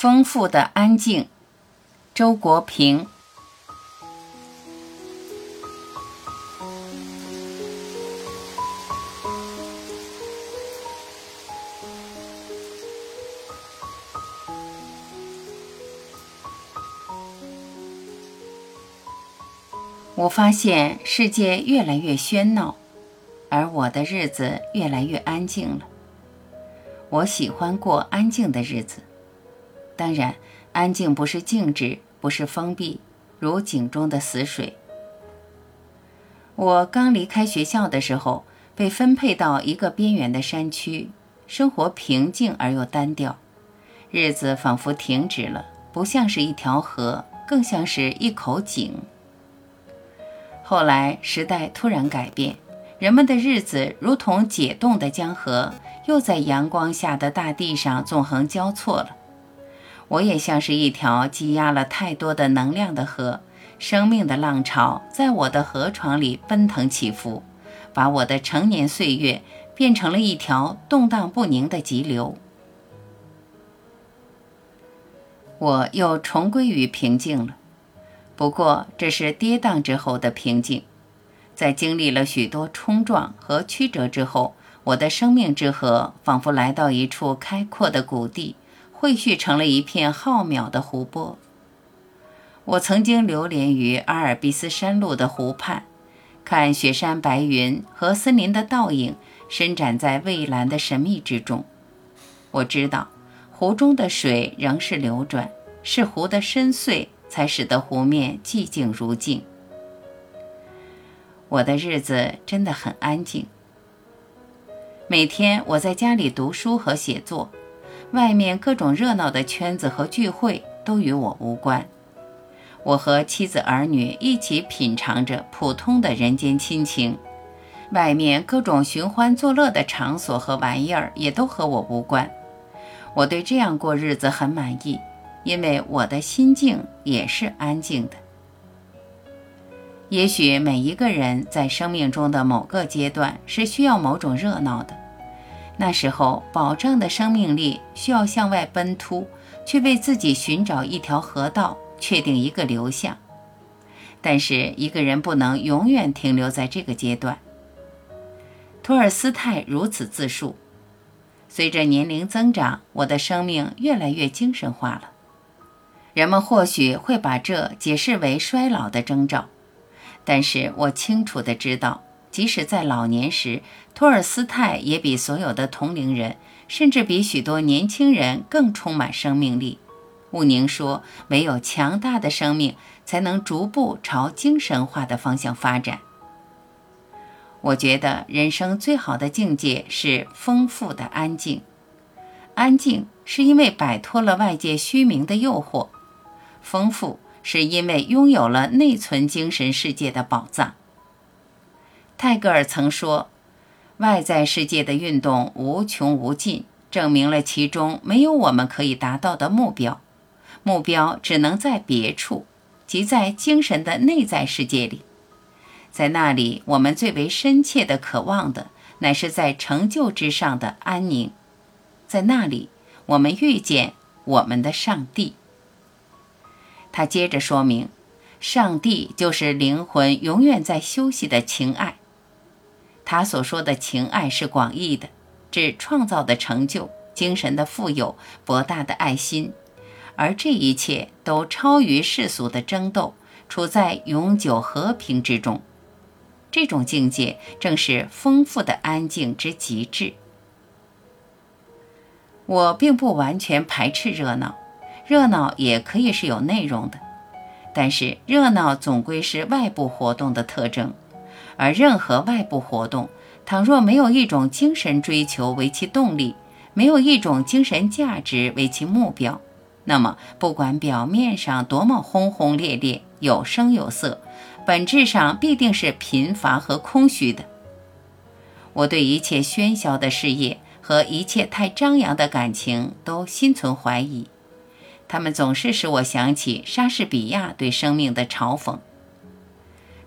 丰富的安静，周国平。我发现世界越来越喧闹，而我的日子越来越安静了。我喜欢过安静的日子。当然，安静不是静止，不是封闭，如井中的死水。我刚离开学校的时候，被分配到一个边缘的山区，生活平静而又单调，日子仿佛停止了，不像是一条河，更像是一口井。后来时代突然改变，人们的日子如同解冻的江河，又在阳光下的大地上纵横交错了。我也像是一条积压了太多的能量的河，生命的浪潮在我的河床里奔腾起伏，把我的成年岁月变成了一条动荡不宁的急流。我又重归于平静了，不过这是跌宕之后的平静，在经历了许多冲撞和曲折之后，我的生命之河仿佛来到一处开阔的谷地。汇聚成了一片浩渺的湖泊。我曾经流连于阿尔卑斯山路的湖畔，看雪山白云和森林的倒影伸展在蔚蓝的神秘之中。我知道，湖中的水仍是流转，是湖的深邃才使得湖面寂静如镜。我的日子真的很安静。每天我在家里读书和写作。外面各种热闹的圈子和聚会都与我无关，我和妻子儿女一起品尝着普通的人间亲情。外面各种寻欢作乐的场所和玩意儿也都和我无关。我对这样过日子很满意，因为我的心境也是安静的。也许每一个人在生命中的某个阶段是需要某种热闹的。那时候，保障的生命力需要向外奔突，去为自己寻找一条河道，确定一个流向。但是，一个人不能永远停留在这个阶段。托尔斯泰如此自述：“随着年龄增长，我的生命越来越精神化了。人们或许会把这解释为衰老的征兆，但是我清楚地知道。”即使在老年时，托尔斯泰也比所有的同龄人，甚至比许多年轻人更充满生命力。穆宁说：“唯有强大的生命，才能逐步朝精神化的方向发展。”我觉得人生最好的境界是丰富的安静。安静是因为摆脱了外界虚名的诱惑，丰富是因为拥有了内存精神世界的宝藏。泰戈尔曾说：“外在世界的运动无穷无尽，证明了其中没有我们可以达到的目标。目标只能在别处，即在精神的内在世界里。在那里，我们最为深切的渴望的，乃是在成就之上的安宁。在那里，我们遇见我们的上帝。”他接着说明：“上帝就是灵魂永远在休息的情爱。”他所说的情爱是广义的，指创造的成就、精神的富有、博大的爱心，而这一切都超于世俗的争斗，处在永久和平之中。这种境界正是丰富的安静之极致。我并不完全排斥热闹，热闹也可以是有内容的，但是热闹总归是外部活动的特征。而任何外部活动，倘若没有一种精神追求为其动力，没有一种精神价值为其目标，那么不管表面上多么轰轰烈烈、有声有色，本质上必定是贫乏和空虚的。我对一切喧嚣的事业和一切太张扬的感情都心存怀疑，他们总是使我想起莎士比亚对生命的嘲讽。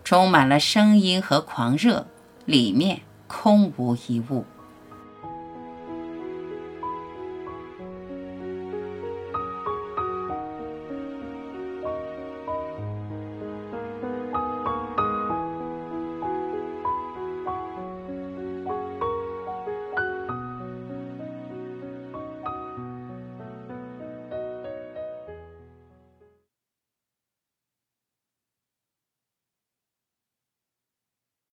充满了声音和狂热，里面空无一物。